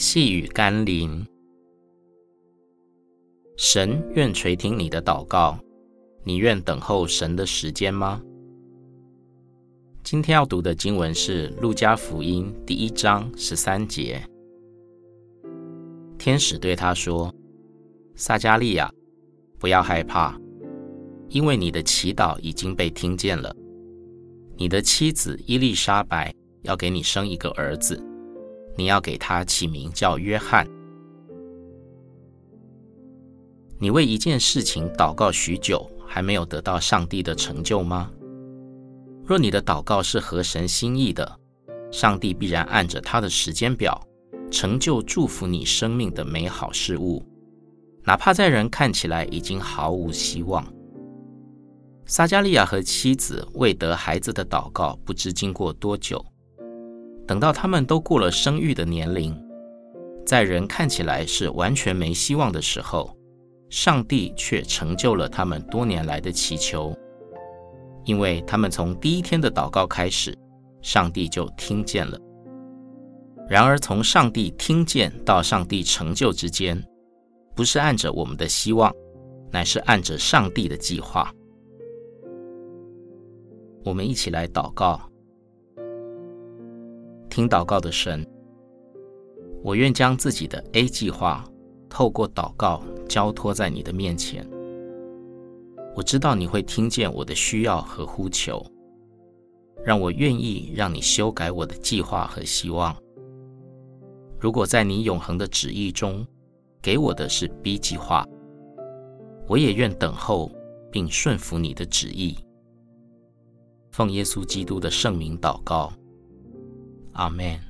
细雨甘霖，神愿垂听你的祷告，你愿等候神的时间吗？今天要读的经文是《路加福音》第一章十三节。天使对他说：“撒迦利亚，不要害怕，因为你的祈祷已经被听见了。你的妻子伊丽莎白要给你生一个儿子。”你要给他起名叫约翰。你为一件事情祷告许久，还没有得到上帝的成就吗？若你的祷告是合神心意的，上帝必然按着他的时间表，成就祝福你生命的美好事物，哪怕在人看起来已经毫无希望。撒迦利亚和妻子为得孩子的祷告，不知经过多久。等到他们都过了生育的年龄，在人看起来是完全没希望的时候，上帝却成就了他们多年来的祈求，因为他们从第一天的祷告开始，上帝就听见了。然而，从上帝听见到上帝成就之间，不是按着我们的希望，乃是按着上帝的计划。我们一起来祷告。听祷告的神，我愿将自己的 A 计划透过祷告交托在你的面前。我知道你会听见我的需要和呼求，让我愿意让你修改我的计划和希望。如果在你永恒的旨意中给我的是 B 计划，我也愿等候并顺服你的旨意。奉耶稣基督的圣名祷告。Amen.